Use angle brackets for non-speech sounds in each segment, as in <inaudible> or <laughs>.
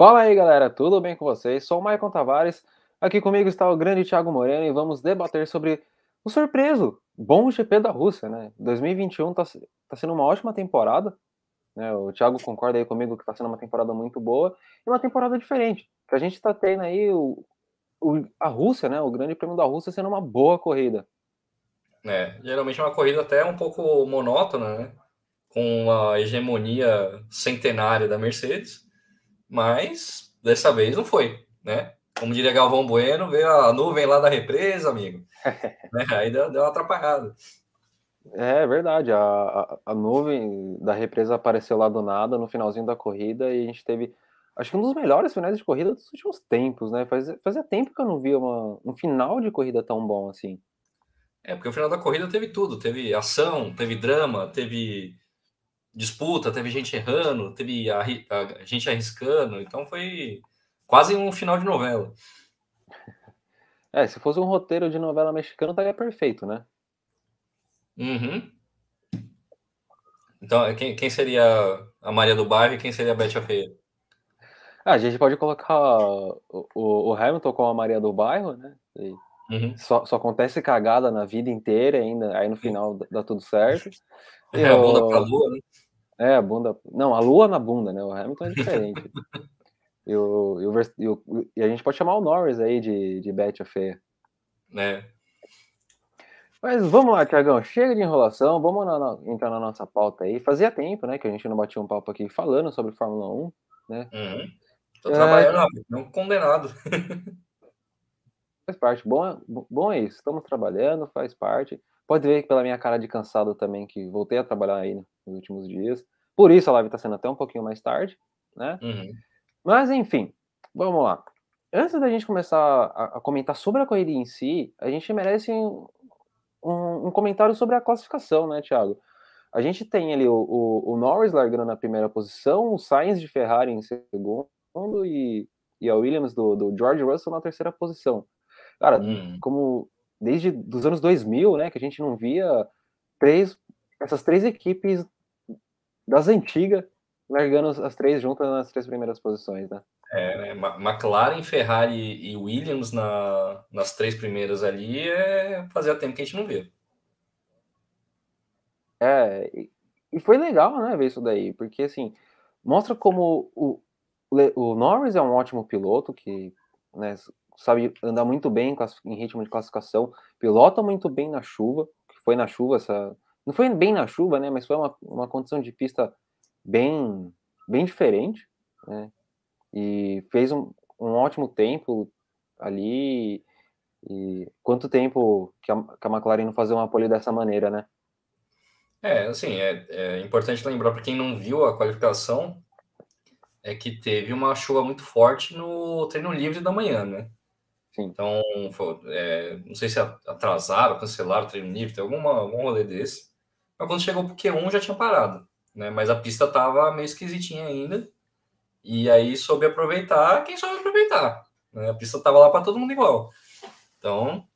Fala aí, galera, tudo bem com vocês? Sou o Maicon Tavares. Aqui comigo está o grande Thiago Moreno e vamos debater sobre o surpreso bom GP da Rússia, né? 2021 está tá sendo uma ótima temporada. Né? O Thiago concorda aí comigo que está sendo uma temporada muito boa e uma temporada diferente. Que a gente está tendo aí o, o, a Rússia, né? O Grande Prêmio da Rússia sendo uma boa corrida. É, geralmente é uma corrida até um pouco monótona, né? Com a hegemonia centenária da Mercedes, mas dessa vez não foi, né? Como diria Galvão Bueno, veio a nuvem lá da represa, amigo. né? <laughs> Aí deu, deu uma atrapalhada. É verdade, a, a, a, nuvem da represa apareceu lá do nada no finalzinho da corrida e a gente teve, acho que um dos melhores finais de corrida dos últimos tempos, né? Faz, fazia tempo que eu não via uma, um final de corrida tão bom assim. É, porque o final da corrida teve tudo, teve ação, teve drama, teve disputa, teve gente errando, teve a, a gente arriscando, então foi quase um final de novela. É, se fosse um roteiro de novela mexicana, estaria perfeito, né? Uhum. Então, quem, quem seria a Maria do Bairro e quem seria a Bete a Feia? Ah, a gente pode colocar o, o, Hamilton com a Maria do Bairro, né? Uhum. Só, só, acontece cagada na vida inteira ainda, aí no final dá tudo certo. <laughs> É, a bunda pra lua, né? É, a bunda. Não, a lua na bunda, né? O Hamilton é diferente. e, o, e, o, e, a gente pode chamar o Norris aí de, de Betty a Feia. É. Mas vamos lá, Tiagão, chega de enrolação, vamos na, na, entrar na nossa pauta aí. Fazia tempo, né, que a gente não batia um papo aqui falando sobre Fórmula 1, né? Uhum. Tô trabalhando, é... não condenado. <laughs> faz parte, bom, é, bom é isso, estamos trabalhando, faz parte. Pode ver pela minha cara de cansado também que voltei a trabalhar aí nos últimos dias. Por isso a live está sendo até um pouquinho mais tarde, né? Uhum. Mas enfim, vamos lá. Antes da gente começar a, a, comentar sobre a corrida em si, a gente merece um, um, comentário sobre a classificação, né, Thiago? A gente tem ali o, o, o, Norris largando na primeira posição, o Sainz de Ferrari em segundo e, e a Williams do, do George Russell na terceira posição. Cara, hum. como desde dos anos 2000, né, que a gente não via três, essas três equipes das antigas largando as três juntas nas três primeiras posições, né? É, né? McLaren, Ferrari e Williams na, nas três primeiras ali é fazia tempo que a gente não vê. É, e foi legal, né, ver isso daí, porque assim, mostra como o, o Norris é um ótimo piloto que né, sabe andar muito bem em ritmo de classificação, pilota muito bem na chuva, que foi na chuva essa. Não foi bem na chuva, né? Mas foi uma, uma condição de pista bem, bem diferente, né? e fez um, um ótimo tempo ali. E quanto tempo que a, que a McLaren não fazer uma pole dessa maneira, né? É, assim, é, é importante lembrar para quem não viu a qualificação é que teve uma chuva muito forte no treino livre da manhã, né? Sim. Então, foi, é, não sei se atrasaram, cancelaram o treino livre, tem alguma, algum rolê desse. Mas quando chegou pro Q1 já tinha parado, né? Mas a pista tava meio esquisitinha ainda. E aí soube aproveitar quem soube aproveitar. Né? A pista estava lá para todo mundo igual. Então,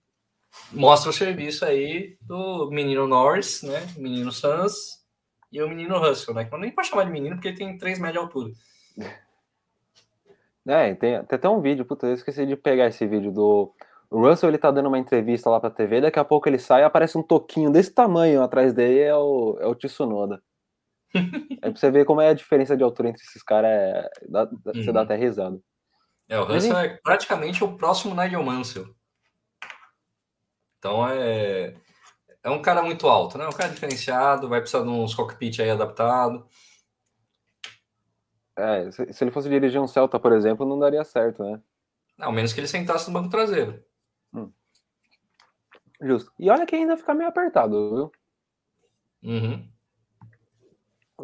mostra o serviço aí do menino Norris, né? Menino Sans e o menino Russell, né? Que não nem pode chamar de menino porque ele tem 3 metros de altura. <laughs> É, tem, tem até um vídeo, puta, eu esqueci de pegar esse vídeo do. O Russell ele tá dando uma entrevista lá pra TV, daqui a pouco ele sai e aparece um toquinho desse tamanho atrás dele, é o, é o Tsunoda. <laughs> É pra você ver como é a diferença de altura entre esses caras. É... Dá, Você dá uhum. até risada. É, o Russell Mas, é praticamente o próximo Nigel Mansell. Então é. É um cara muito alto, né? Um cara diferenciado, vai precisar de uns cockpit aí adaptado. É, se, se ele fosse dirigir um Celta, por exemplo, não daria certo, né? Ao menos que ele sentasse no banco traseiro. Hum. Justo. E olha que ainda fica meio apertado, viu? Uhum.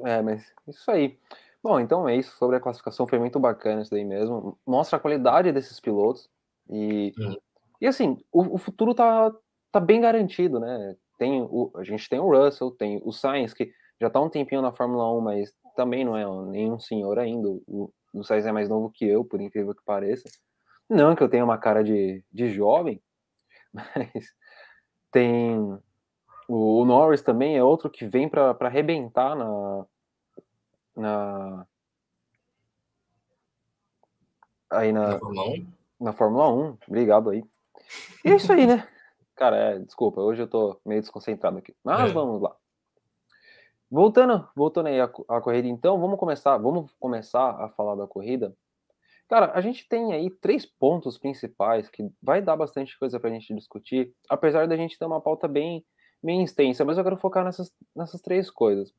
É, mas isso aí. Bom, então é isso. Sobre a classificação foi muito bacana isso daí mesmo. Mostra a qualidade desses pilotos. E, uhum. e assim, o, o, futuro tá, tá bem garantido, né? Tem o, a gente tem o Russell, tem o Sainz, que já tá um tempinho na Fórmula 1, mas também não é nenhum senhor ainda. O, o Sainz é mais novo que eu, por incrível que pareça. Não que eu tenha uma cara de, de jovem, <laughs> mas tem o, o Norris também é outro que vem para arrebentar na, na, aí na, na Fórmula 1. Na Fórmula 1, obrigado aí. E é isso aí, né? <laughs> Cara, é, desculpa, hoje eu tô meio desconcentrado aqui. Mas é. vamos lá. Voltando, voltando aí a, a corrida, então, vamos começar, vamos começar a falar da corrida. Cara, a gente tem aí três pontos principais que vai dar bastante coisa pra gente discutir, apesar da gente ter uma pauta bem, bem extensa, mas eu quero focar nessas, nessas três coisas.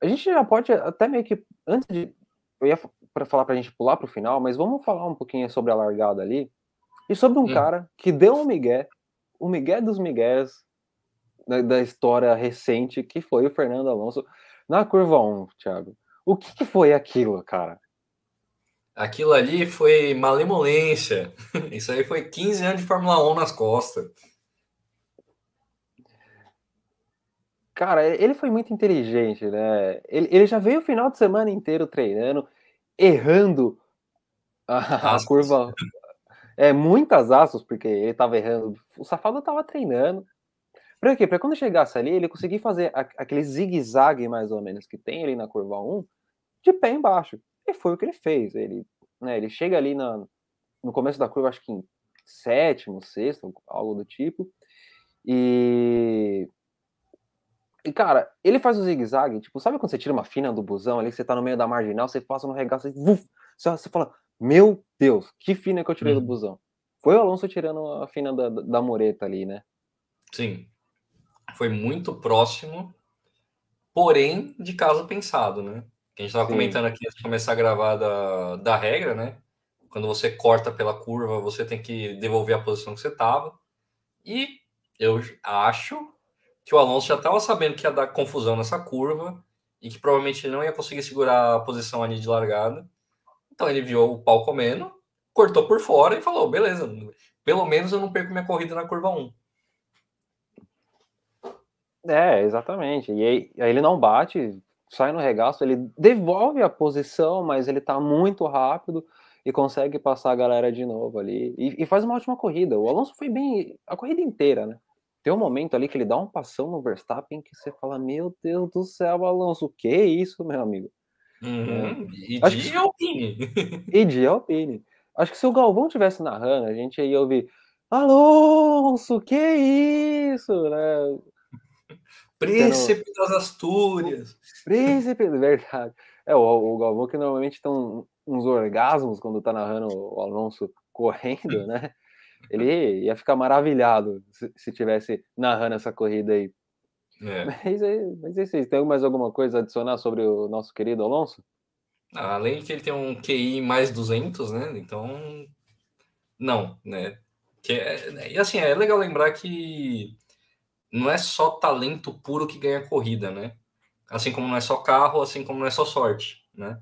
A gente já pode até meio que, antes de, eu ia para falar pra gente pular pro final, mas vamos falar um pouquinho sobre a largada ali, e sobre um hum. cara que deu um migué, o migué dos migués, da, da, história recente, que foi o Fernando Alonso na curva 1, Thiago. O que, que foi aquilo, cara? Aquilo ali foi malemolência. <laughs> Isso aí foi 15 anos de Fórmula 1 nas costas. Cara, ele foi muito inteligente, né? Ele, ele já veio o final de semana inteiro treinando, errando a, a curva. É, muitas asas, porque ele tava errando. O safado tava treinando. Pra quê? Pra quando chegasse ali, ele conseguir fazer aquele zigue-zague, mais ou menos, que tem ali na curva 1, de pé embaixo. E foi o que ele fez. Ele, né, ele chega ali na, no começo da curva, acho que em sétimo, sexto, algo do tipo. E. E, cara, ele faz o zigue-zague, tipo, sabe quando você tira uma fina do busão ali, você tá no meio da marginal, você passa no regaço, você, você fala, meu Deus, que fina que eu tirei do uhum. busão. Foi o Alonso tirando a fina da, da mureta ali, né? Sim. Foi muito próximo, porém de caso pensado, né? Que a gente estava comentando aqui antes de começar a gravar da, da regra, né? Quando você corta pela curva, você tem que devolver a posição que você estava. E eu acho que o Alonso já estava sabendo que ia dar confusão nessa curva e que provavelmente ele não ia conseguir segurar a posição ali de largada. Então ele viu o pau comendo, cortou por fora e falou: beleza, pelo menos eu não perco minha corrida na curva 1. É, exatamente. E aí, aí ele não bate, sai no regaço, ele devolve a posição, mas ele tá muito rápido e consegue passar a galera de novo ali. E, e, faz uma ótima corrida. O Alonso foi bem a corrida inteira, né? Tem um momento ali que ele dá um passão no Verstappen que você fala: Meu Deus do céu, Alonso, o que é isso, meu amigo? Uhum. E Acho de que... Alpine. <laughs> E de Alpine. Acho que se o Galvão tivesse narrando, a gente ia ouvir: Alonso, que é isso, né? Príncipe das Astúrias. Príncipe, <laughs> verdade. É, o, o Galvão que normalmente tem uns orgasmos quando tá narrando o Alonso correndo, né? Ele ia ficar maravilhado se, se tivesse narrando essa corrida aí. É. <laughs> Mas, é, mas é isso. Tem mais alguma coisa a adicionar sobre o nosso querido Alonso? Além de que ele tem um QI mais 200, né? Então, não, né? Que é, e assim, é legal lembrar que não é só talento puro que ganha corrida, né? Assim como não é só carro, assim como não é só sorte, né?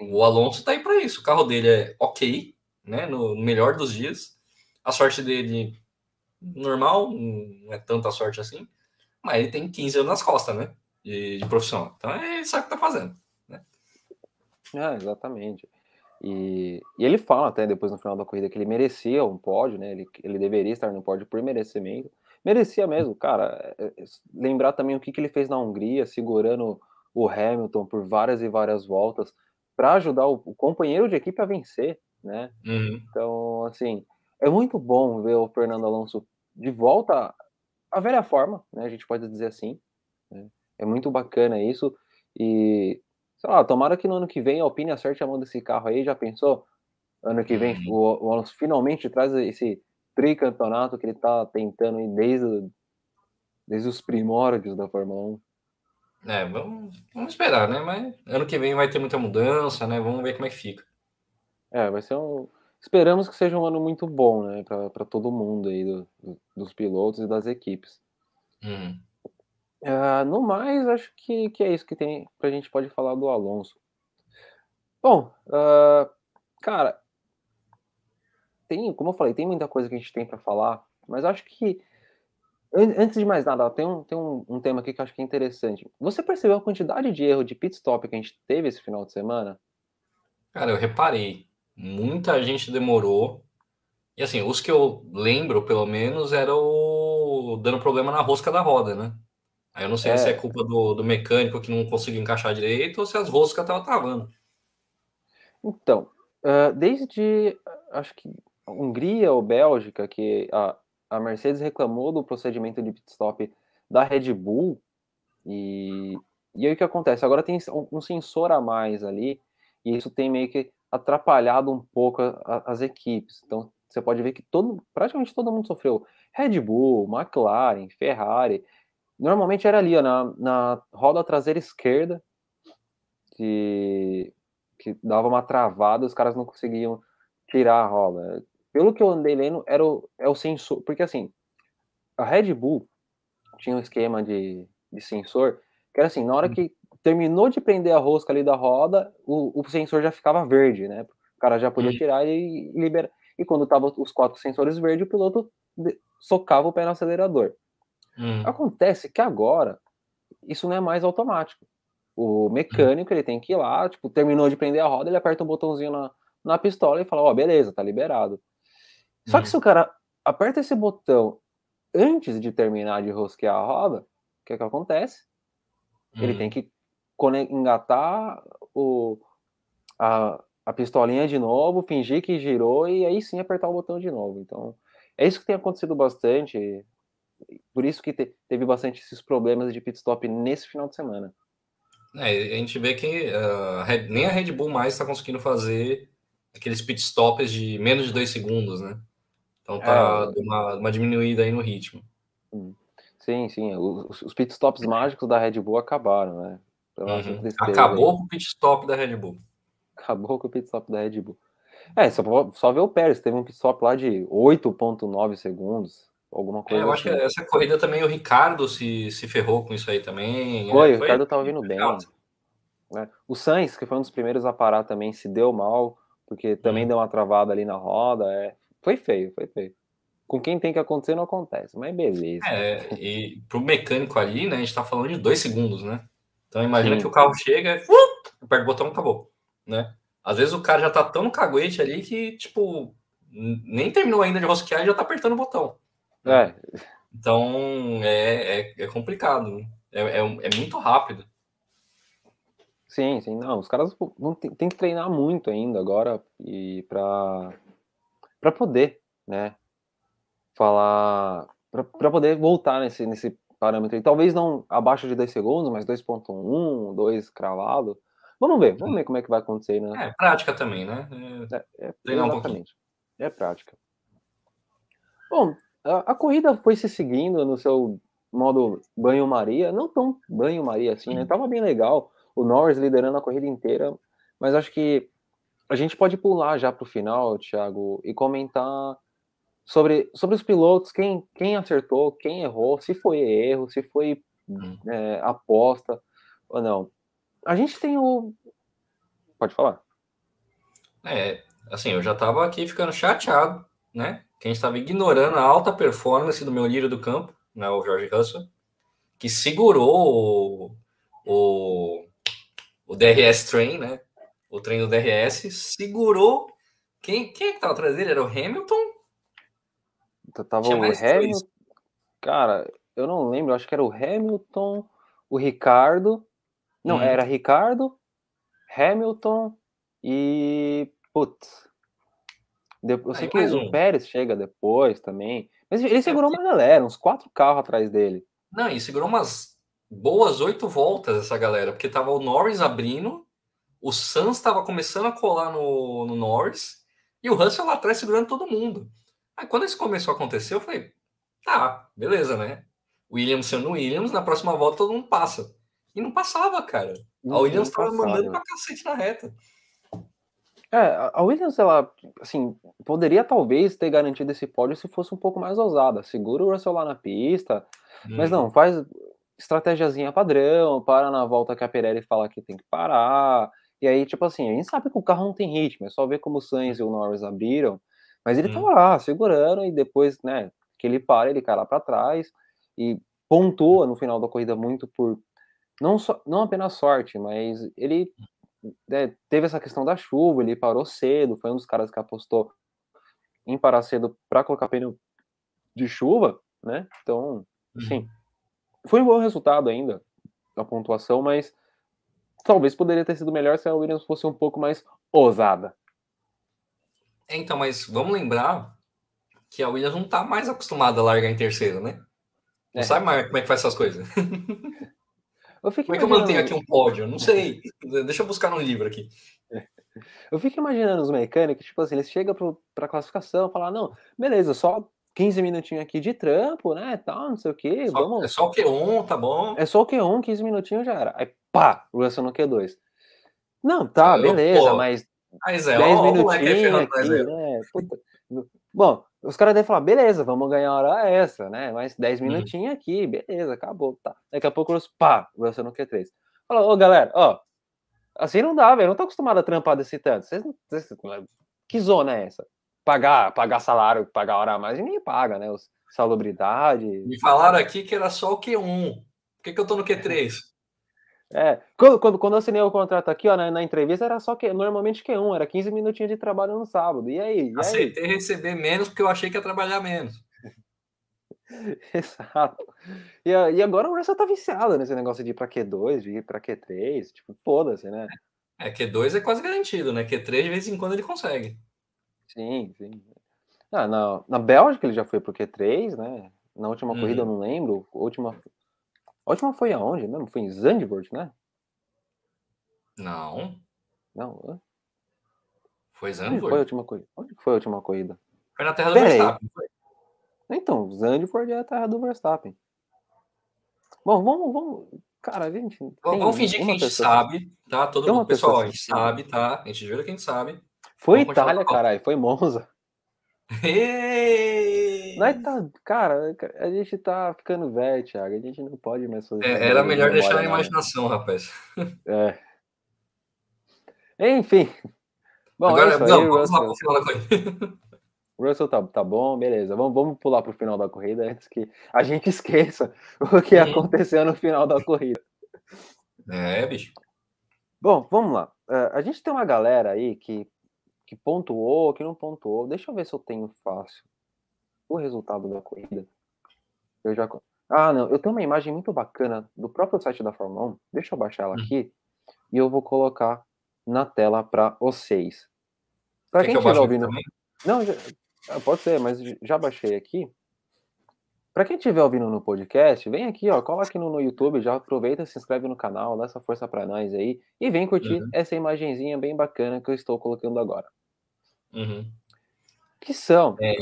O Alonso tá aí para isso. O carro dele é ok, né? No melhor dos dias. A sorte dele, normal, não é tanta sorte assim, mas ele tem 15 anos nas costas, né? De, de profissão. Então é isso que tá fazendo. Né? É, exatamente. E, e, ele fala até depois no final da corrida que ele merecia um pódio, né? Ele, ele deveria estar no pódio por merecimento. Merecia mesmo, cara. É, é, lembrar também o que, que ele fez na Hungria, segurando o Hamilton por várias e várias voltas para ajudar o, o, companheiro de equipe a vencer, né? Uhum. Então, assim, é muito bom ver o Fernando Alonso de volta à velha forma, né? A gente pode dizer assim. Né? É muito bacana isso. E, sei lá, tomara que no ano que vem a Alpine acerte a mão desse carro aí. Já pensou? Ano que vem uhum. o, o Alonso finalmente traz esse tricampeonato que ele tá tentando ir desde, desde os primórdios da Fórmula 1. É, vamos, vamos esperar, né? Mas ano que vem vai ter muita mudança, né? Vamos ver como é que fica. É, vai ser um Esperamos que seja um ano muito bom, né, para todo mundo aí, do, do, dos pilotos e das equipes. Uhum. Uh, no mais, acho que, que é isso que tem que a gente pode falar do Alonso. Bom, uh, cara, tem, como eu falei, tem muita coisa que a gente tem para falar, mas acho que antes de mais nada, tem, um, tem um, um, tema aqui que eu acho que é interessante. Você percebeu a quantidade de erro de pit stop que a gente teve esse final de semana? Cara, eu reparei. Muita gente demorou. E assim, os que eu lembro, pelo menos, era o dando problema na rosca da roda, né? Aí eu não sei é. se é culpa do, do mecânico que não conseguiu encaixar direito ou se as roscas estavam travando. Então, Uh, desde, acho que Hungria ou Bélgica, que a, a Mercedes reclamou do procedimento de pit stop da Red Bull, e, e aí o que acontece? Agora tem um sensor a mais ali, e isso tem meio que atrapalhado um pouco a, as equipes. Então você pode ver que todo, praticamente todo mundo sofreu. Red Bull, McLaren, Ferrari. Normalmente era ali, ó, na, na roda traseira esquerda, que, que dava uma travada, os caras não conseguiam tirar a roda pelo que eu andei lendo, era o, é o sensor. Porque assim, a Red Bull tinha um esquema de, de sensor que era assim, na hora hum. que terminou de prender a rosca ali da roda, o, o sensor já ficava verde, né? O cara já podia hum. tirar e liberar. E quando tava os quatro sensores verdes, o piloto socava o pé no acelerador. Hum. Acontece que agora isso não é mais automático. O mecânico ele tem que ir lá, tipo, terminou de prender a roda, ele aperta um botãozinho na, na pistola e fala, ó, oh, beleza, tá liberado. Só que se o cara aperta esse botão antes de terminar de rosquear a roda, o que, é que acontece? Ele tem que engatar o, a, a pistolinha de novo, fingir que girou e aí sim apertar o botão de novo. Então, é isso que tem acontecido bastante. Por isso que te, teve bastante esses problemas de pit stop nesse final de semana. É, a gente vê que uh, nem a Red Bull mais está conseguindo fazer aqueles pit stops de menos de dois segundos, né? Então tá é, uma, uma diminuída aí no ritmo. Sim, sim. Os, os pitstops mágicos da Red Bull acabaram, né? Uhum. Acabou com o pitstop da Red Bull. Acabou com o pitstop da Red Bull. É, só, só ver o Pérez, teve um pitstop lá de 8.9 segundos, alguma coisa é, eu acho assim. que essa corrida também o Ricardo se, se ferrou com isso aí também. Foi, é, o Ricardo tava vindo bem. Né? O Sainz, que foi um dos primeiros a parar também, se deu mal, porque também hum. deu uma travada ali na roda. É, foi feio, foi feio. Com quem tem que acontecer, não acontece, mas beleza. É, e pro mecânico ali, né, a gente tá falando de dois segundos, né? Então imagina Sim. que o carro chega, uh, aperta o botão acabou, né? Às vezes o cara já tá tão no caguete ali que, tipo, nem terminou ainda de rosquear e já tá apertando o botão. Né? É. Então é, é, é complicado, é, é, é, muito rápido. Sim, sim, não, os caras vão, tem, tem que treinar muito ainda agora e para para poder, né, falar, para poder voltar nesse, nesse parâmetro. E talvez não abaixo de 2 segundos, mas 2.1, 2 cravado. Vamos ver, vamos ver como é que vai acontecer, né? É prática também, né? É, é, exatamente. Um é prática. Bom, a, a, corrida foi se seguindo no seu modo banho-maria, não tão banho-maria assim, né? Tava bem legal. O Norris liderando a corrida inteira, mas acho que a gente pode pular já para o final, Thiago, e comentar sobre, sobre os pilotos, quem, quem acertou, quem errou, se foi erro, se foi hum. é, aposta ou não. A gente tem o. Pode falar. É, assim, eu já estava aqui ficando chateado, né? Quem estava ignorando a alta performance do meu líder do campo, né, o George Russell, que segurou o, o, o DRS Train, né? O trem do DRS, segurou. Quem, quem é que estava atrás dele? Era o Hamilton? Tava o Hamilton. Cara, eu não lembro, acho que era o Hamilton, o Ricardo. Não, hum. era Ricardo, Hamilton e. Putz. Eu sei que o Pérez chega depois também. Mas ele segurou uma galera, uns quatro carros atrás dele. Não, e segurou umas boas oito voltas essa galera, porque tava o Norris abrindo, o Suns estava começando a colar no, no Norris e o Russell lá atrás segurando todo mundo. Aí quando isso começou a acontecer, eu falei, tá, beleza, né? Williams sendo Williams, na próxima volta todo mundo passa. E não passava, cara. a Williams estava mandando pra cacete na reta. É, a Williams, ela, assim, poderia talvez ter garantido esse pódio se fosse um pouco mais ousada. Segura o Russell lá na pista, hum. mas não, uhum. faz estratégiazinha padrão, para na volta que a Pirelli fala que tem que parar, e aí, tipo assim, a gente sabe que o carro não tem ritmo, é só ver como o Sainz e o Norris abriram, mas ele hum. tava lá, segurando, e depois, né, que ele para, ele cai lá para trás, e pontua no final da corrida muito por, não, só, não apenas sorte, mas ele né, teve essa questão da chuva, ele parou cedo, foi um dos caras que apostou em parar cedo para colocar pneu de chuva, né, então, sim, uhum. foi um bom resultado ainda, a pontuação, mas talvez poderia ter sido melhor se a Williams fosse um pouco mais ousada. É, então, mas vamos lembrar que a Williams não tá mais acostumada a largar em terceiro, né? Não é. sabe mais como é que faz essas coisas. como é que eu mantenho aqui um pódio? Não sei. Deixa eu buscar no livro aqui. Eu fico imaginando os mecânicos, tipo assim, eles chegam para a classificação falar, não, beleza, só 15 minutinhos aqui de trampo, né, tal, não sei o quê. Só, vamos... É só o Q1, tá bom? É só o Q1, 15 minutinhos já era. Aí, pá, Russell no Q2. Não, tá, beleza, pô, mas, mas é, 10 minutinhos aqui, né, puta. Bom, os caras devem falar, beleza, vamos ganhar a hora essa, né, mas 10 uhum. minutinhos uhum. aqui, beleza, acabou, tá. Daqui a pouco, pá, Russell no Q3. Fala, ô, galera, ó, Assim não dá, velho. Não tô acostumado a trampar desse tanto. Vocês, vocês, que zona é essa? Pagar, pagar salário, pagar hora a mais, ninguém paga, né? Os, salubridade. Me falaram aqui que era só o Q1. Por que, que eu tô no Q3? É, quando, quando, quando eu assinei o contrato aqui, ó, na, na, entrevista, era só que normalmente Q1, era 15 minutinhos de trabalho no sábado. E aí? E Aceitei aí? receber menos porque eu achei que ia trabalhar menos. <laughs> Exato. E, e agora o Russell tá viciado nesse negócio de ir pra Q2, de ir pra Q3, tipo, foda-se, né? É, Q2 é quase garantido, né? Q3 de vez em quando ele consegue. Sim, sim. Ah, na, na Bélgica ele já foi pro Q3, né? Na última uhum. corrida eu não lembro. A última, a última foi aonde mesmo? Foi em Zandvoort, né? Não. Não. Foi Zandvoort? Onde foi a última corrida? Onde foi a última corrida? Foi na terra do Verstappen. Foi. Então, Zandvoort é a terra do Verstappen. Bom, vamos, vamos. Cara, a gente. Vamos fingir que a gente pessoa... sabe, tá? Todo mundo, pessoal, a gente sabe, tá? A gente jura que a gente sabe. Foi vamos Itália, caralho, foi Monza. Nós tá, cara, a gente tá ficando velho, Thiago. A gente não pode mais fazer. É, era melhor deixar na imaginação, rapaz. É. Enfim. Bom, Agora, é não, aí, vamos lá pro final da. Russell tá, tá bom, beleza. Vamos, vamos pular pro final da corrida antes que a gente <laughs> esqueça o que aconteceu no final da corrida. É, bicho. Bom, vamos lá. Uh, a gente tem uma galera aí que, que pontuou, que não pontuou. Deixa eu ver se eu tenho fácil o resultado da corrida. Eu já. Ah, não. Eu tenho uma imagem muito bacana do próprio site da Fórmula 1. Deixa eu baixar ela hum. aqui e eu vou colocar na tela para vocês. Para quem estiver ouvindo. Também? Não, já, ah, pode ser, mas já baixei aqui. Para quem estiver ouvindo no podcast, vem aqui, ó, cola aqui no, no, YouTube, já aproveita, se inscreve no canal, dá essa força para nós aí e vem curtir uhum. essa imagenzinha bem bacana que eu estou colocando agora. Uhum. Que são é.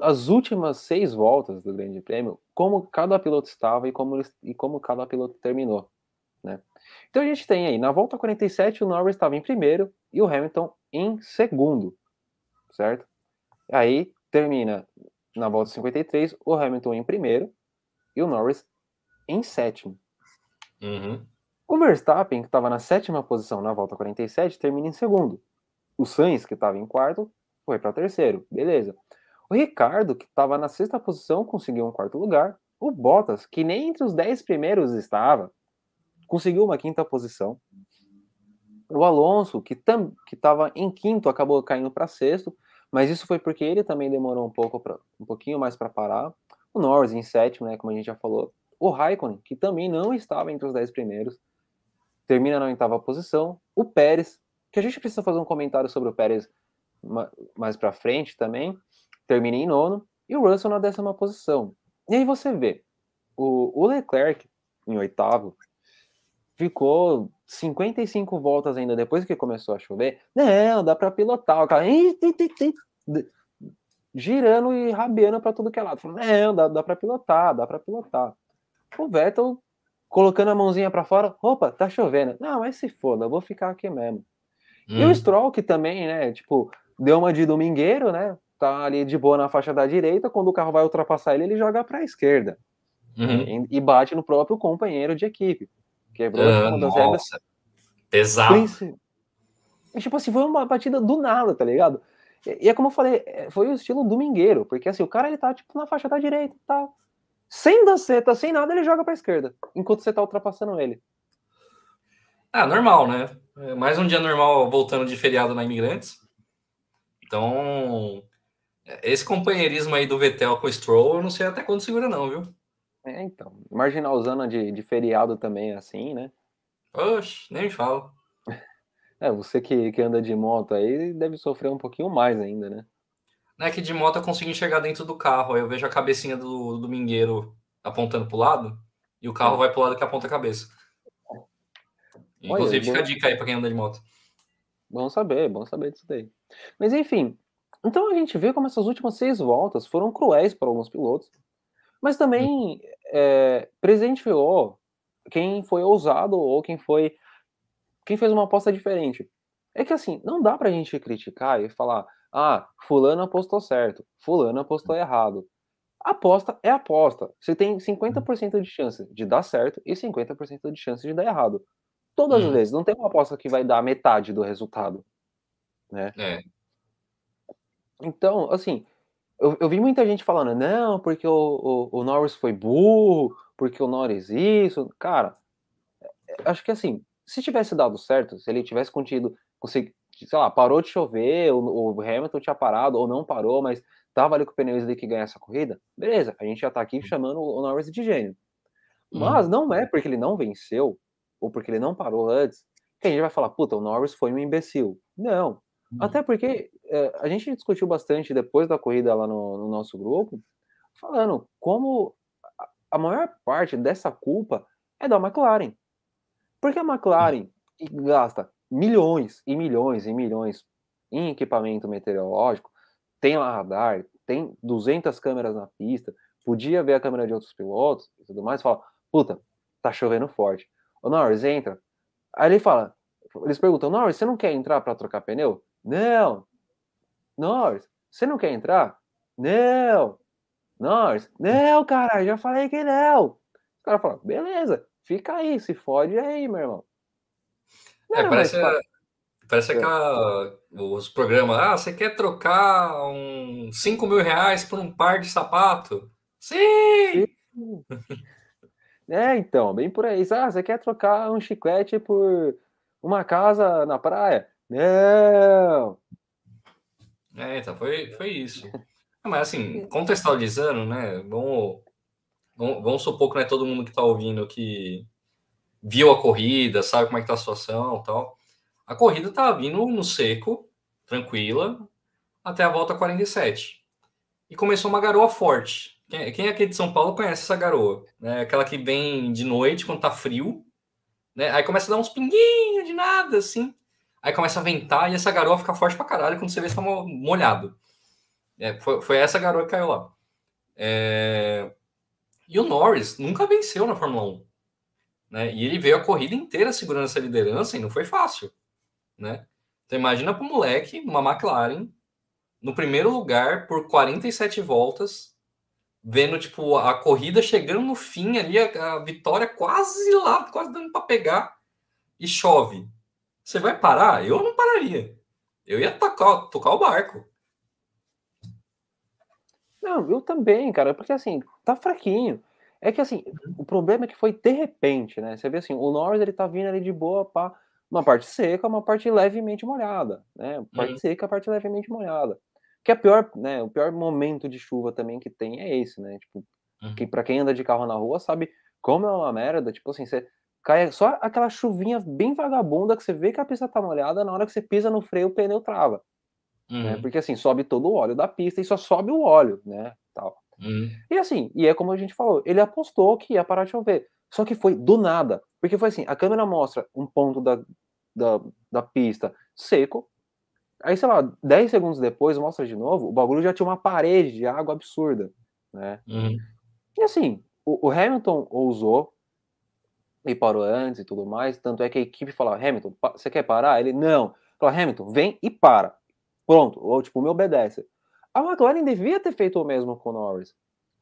as últimas seis voltas do Grande Prêmio, como cada piloto estava e como, e como cada piloto terminou, né? Então a gente tem aí, na volta 47, o Norris estava em primeiro e o Hamilton em segundo, certo? Aí termina na volta 53, o Hamilton em primeiro e o Norris em sétimo. Uhum. O Verstappen, que estava na sétima posição na volta 47, termina em segundo. O Sainz, que estava em quarto, foi para terceiro. Beleza. O Ricardo, que estava na sexta posição, conseguiu um quarto lugar. O Bottas, que nem entre os dez primeiros estava, conseguiu uma quinta posição. O Alonso, que estava em quinto, acabou caindo para sexto. Mas isso foi porque ele também demorou um pouco pra, um pouquinho mais para parar. O Norris em sétimo, né, como a gente já falou. O Raikkonen, que também não estava entre os dez primeiros, termina na oitava posição. O Pérez, que a gente precisa fazer um comentário sobre o Pérez mais para frente também, termina em nono. E o Russell na décima posição. E aí você vê, o, o Leclerc em oitavo ficou 55 voltas ainda depois que começou a chover. Não, dá para pilotar. O cara girando e rabiando para tudo que é lado. Não, dá, dá para pilotar, dá para pilotar. O Vettel colocando a mãozinha para fora. Opa, tá chovendo. Não, mas se foda, eu vou ficar aqui mesmo. Hum. E o hum. Stroll que também, né, tipo, deu uma de domingueiro, né? Tá ali de boa na faixa da direita, quando o carro vai ultrapassar ele, ele joga para a esquerda. Uhum. E, e bate no próprio companheiro de equipe. Quebrou uh, uma das regras. Pesado. E, tipo assim, foi uma batida do nada, tá ligado? E, e, é como eu falei, é, foi o estilo domingueiro, porque assim, o cara ele tá tipo na faixa da direita e tá. Sem dar seta, sem nada, ele joga pra esquerda, enquanto você tá ultrapassando ele. Ah, normal, né? É mais um dia normal voltando de feriado na Imigrantes. Então, esse companheirismo aí do Vettel com o Stroll, eu não sei até quando segura, não, viu? É, então. Marginalzana de, de feriado também, assim, né? Oxe, nem me fala. <laughs> É, você que, que anda de moto aí deve sofrer um pouquinho mais ainda, né? Não é que de moto eu consigo enxergar dentro do carro, aí eu vejo a cabecinha do, do mingueiro apontando pro lado e o carro vai pro lado que aponta a cabeça. Inclusive, Olha, fica bom... a dica aí para quem anda de moto. Bom saber, bom saber disso daí. Mas enfim, então a gente vê como essas últimas seis voltas foram cruéis para alguns pilotos, mas também é, presenteou quem foi ousado ou quem foi quem fez uma aposta diferente. É que assim, não dá pra gente criticar e falar, ah, fulano apostou certo, fulano apostou errado. Aposta é aposta. Você tem 50% de chance de dar certo e 50% de chance de dar errado. Todas hum. as vezes. Não tem uma aposta que vai dar metade do resultado. Né? É. Então, assim, eu, eu, vi muita gente falando, não, porque o, o, o Norris foi burro, porque o Norris isso. Cara, é, acho que assim, se tivesse dado certo, se ele tivesse contido, sei lá, parou de chover, o, o Hamilton tinha parado, ou não parou, mas tava ali com o pneu slick ganhar essa corrida, beleza, a gente já tá aqui uhum. chamando o Norris de gênio. Mas não é porque ele não venceu, ou porque ele não parou antes, que a gente vai falar, puta, o Norris foi um imbecil. Não. Até porque é, a gente discutiu bastante depois da corrida lá no, no nosso grupo, falando como a maior parte dessa culpa é da McLaren. Porque a McLaren gasta milhões e milhões e milhões em equipamento meteorológico, tem lá radar, tem 200 câmeras na pista, podia ver a câmera de outros pilotos e tudo mais, fala, puta, tá chovendo forte. O Norris entra. Aí ele fala, eles perguntam, Norris, você não quer entrar para trocar pneu? Não. Norris, você não quer entrar? Não. Norris, não, cara, já falei que não. O cara fala, beleza, fica aí, se fode aí, meu irmão. Não é, parece, parece é. aquela, os programas, ah, você quer trocar um 5 mil reais por um par de sapato? Sim! Sim. <laughs> É, então, bem por aí. Ah, você quer trocar um chiclete por uma casa na praia? Não! É, então, foi, foi isso. Mas, assim, contextualizando, né, vamos, vamos, vamos supor que não é todo mundo que está ouvindo que viu a corrida, sabe como é que tá a situação tal. A corrida estava vindo no seco, tranquila, até a volta 47. E começou uma garoa forte. Quem, é aqui de São Paulo conhece essa garoa? Né? Aquela que vem de noite, quando tá frio, né? Aí começa a dar uns pinguinhos de nada, assim. Aí começa a ventar e essa garoa fica forte pra caralho quando você vê se tá molhado. É, foi, foi, essa garoa que caiu lá. É... E o Norris nunca venceu na Fórmula 1. Né? E ele veio a corrida inteira segurando essa liderança e não foi fácil. Né? Então imagina para o moleque, numa McLaren, no primeiro lugar por 47 voltas, vendo tipo a corrida chegando no fim ali, a, a vitória quase lá, quase dando para pegar e chove. Você vai parar? Eu não pararia. Eu ia tocar, tocar o barco. Não, eu também, cara, porque assim, tá fraquinho. É que assim, o problema é que foi de repente, né? Você vê assim, o Norris ele tá vindo ali de boa para uma parte seca, uma parte levemente molhada, né? Parte uhum. seca, parte levemente molhada. Que é a pior, né, o pior momento de chuva também que tem é esse, né? Tipo, uhum. que para quem anda de carro na rua sabe como é uma merda, tipo assim, você cai só aquela chuvinha bem vagabunda que você vê que a pista tá molhada, na hora que você pisa no freio o pneu trava. Né? Uhum. Né? Porque assim, sobe todo o óleo da pista e só sobe o óleo, né? Tal. Uhum. E assim, e é como a gente falou, ele apostou que ia parar de chover. Só que foi do nada. Porque foi assim, a câmera mostra um ponto da, da, da pista seco, Aí, sei lá, 10 segundos depois, mostra de novo, o bagulho já tinha uma parede de água absurda, né? Uhum. E assim, o, o, Hamilton ousou e parou antes e tudo mais, tanto é que a equipe falou, Hamilton, você quer parar? Ele, não. Falou, Hamilton, vem e para. Pronto, ou tipo, me obedece. A McLaren devia ter feito o mesmo com o Norris.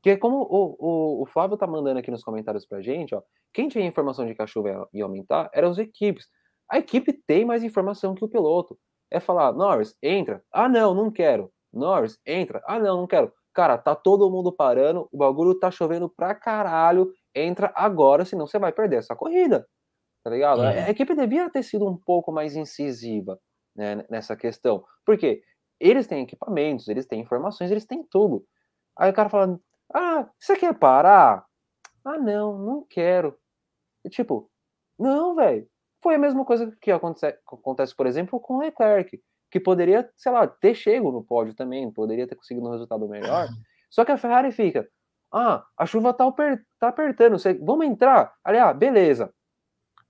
Que como o, o, o Flávio tá mandando aqui nos comentários pra gente, ó, quem tinha informação de que a chuva ia aumentar eram as equipes. A equipe tem mais informação que o piloto é falar, Norris, entra. Ah, não, não quero. Norris, entra. Ah, não, não quero. Cara, tá todo mundo parando, o bagulho tá chovendo pra caralho. Entra agora, senão você vai perder essa corrida. Tá ligado? É. A equipe devia ter sido um pouco mais incisiva né, nessa questão. Porque eles têm equipamentos, eles têm informações, eles têm tudo. Aí o cara fala: Ah, você quer parar? Ah, não, não quero. E, tipo, não, velho. Foi a mesma coisa que acontece, acontece por exemplo, com o Leclerc, que poderia, sei lá, ter chego no pódio também, poderia ter conseguido um resultado melhor. Só que a Ferrari fica, ah, a chuva tá, tá apertando, você, vamos entrar? Ali, ah, beleza.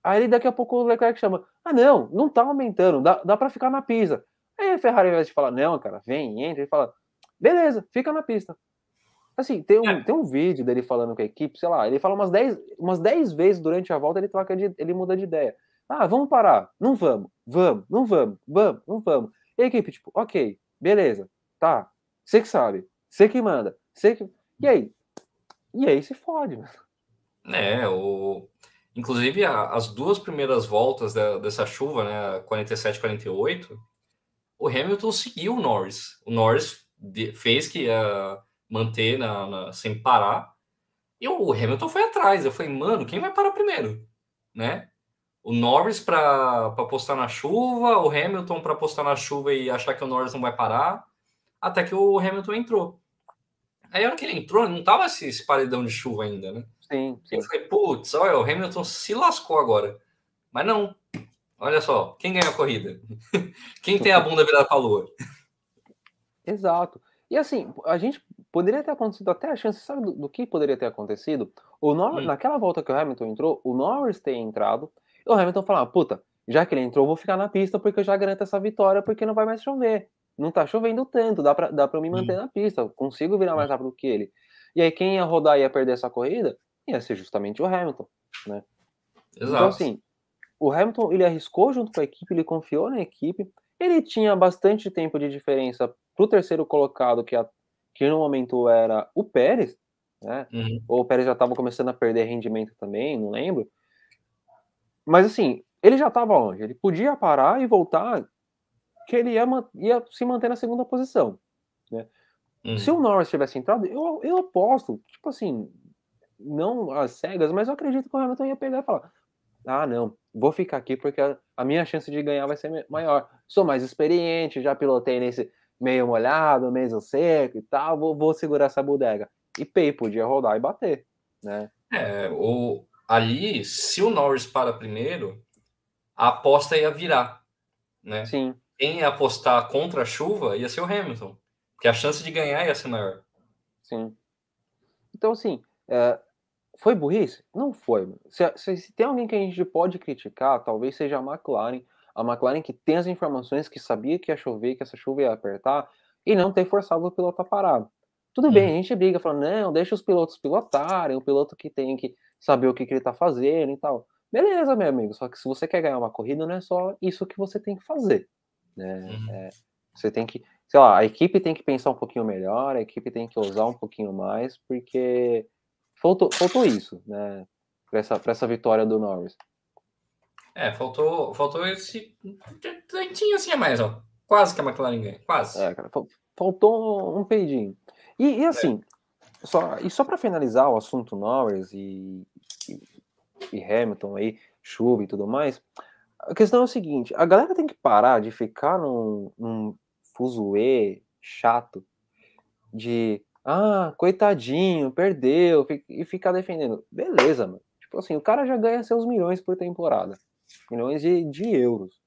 Aí daqui a pouco o Leclerc chama, ah não, não tá aumentando, dá, dá para ficar na pista. Aí a Ferrari vai te falar, não, cara, vem, entra, e fala, beleza, fica na pista. Assim, tem um, é. tem um vídeo dele falando com a equipe, sei lá, ele fala umas 10 umas dez vezes durante a volta, ele troca de, ele muda de ideia. Ah, vamos parar. Não vamos. Vamos, não vamos. Vamos, não vamos. E a equipe, tipo, ok, beleza, tá. Você que sabe. Você que manda. Você que... E aí? E aí se fode, mano. É, o... Inclusive, as duas primeiras voltas dessa chuva, né, 47 48, o Hamilton seguiu o Norris. O Norris fez que ia manter na, na, sem parar. E o Hamilton foi atrás. Eu falei, mano, quem vai parar primeiro? Né? O Norris para postar na chuva, o Hamilton para postar na chuva e achar que o Norris não vai parar, até que o Hamilton entrou. Aí, a hora que ele entrou, não tava esse, esse paredão de chuva ainda, né? Sim, sim. Eu falei, putz, olha, o Hamilton se lascou agora. Mas não. Olha só, quem ganha a corrida? <laughs> quem tem a bunda virada para a lua? Exato. E assim, a gente poderia ter acontecido até a chance, sabe do, do que poderia ter acontecido? O Norris, hum. Naquela volta que o Hamilton entrou, o Norris ter entrado, e o Hamilton falar, puta, já que ele entrou, vou ficar na pista porque eu já garanto essa vitória porque não vai mais chover. Não tá chovendo tanto, dá pra, dá pra eu me manter na pista, consigo virar mais rápido que ele. E aí quem ia rodar e ia perder essa corrida ia ser justamente o Hamilton, né? Então, Exato. Então assim, o Hamilton ele arriscou junto com a equipe, ele confiou na equipe, ele tinha bastante tempo de diferença pro terceiro colocado, que, a, que no momento era o Pérez, né? Uhum. Ou o Pérez já estava começando a perder rendimento também, não lembro. Mas assim, ele já estava longe, ele podia parar e voltar, que ele ia, ia se manter na segunda posição. Né? Uhum. Se o Norris tivesse entrado, eu, eu aposto, tipo assim, não às cegas, mas eu acredito que o Hamilton ia pegar e falar: ah, não, vou ficar aqui porque a, a minha chance de ganhar vai ser maior. Sou mais experiente, já pilotei nesse meio molhado, meio seco e tal, vou, vou segurar essa bodega. E Pei podia rodar e bater, né? É, o, ali, se o Norris para primeiro, a aposta ia virar, né? Sim. Quem ia apostar contra a chuva ia ser o Hamilton, porque a chance de ganhar ia ser maior. Sim. Então, assim, é, foi burrice? Não foi. Se, se, se, tem alguém que a gente pode criticar, talvez seja a McLaren. A McLaren que tem as informações, que sabia que ia chover, que essa chuva ia apertar, e não ter forçado o piloto a parar. Tudo bem, uhum. a gente briga, falando, não, deixa os pilotos pilotarem, o piloto que tem que saber o que, que ele tá fazendo e tal. Beleza, meu amigo, só que se você quer ganhar uma corrida, não é só isso que você tem que fazer. Né? Uhum. É, você tem que, sei lá, a equipe tem que pensar um pouquinho melhor, a equipe tem que usar um pouquinho mais, porque faltou, faltou isso, né? Pra essa, pra essa vitória do Norris. É, faltou, faltou esse. Tinha assim a mais, ó. Quase que a McLaren ganha. Quase. É, cara, faltou um peidinho. E, e assim, é. só, e só para finalizar o assunto Norris e, e, Hamilton aí, chuva e tudo mais, a questão é o seguinte: a galera tem que parar de ficar num, num fuzuê chato de ah, coitadinho, perdeu, e ficar defendendo. Beleza, mano. Tipo assim, o cara já ganha seus milhões por temporada. Milhões de, de euros.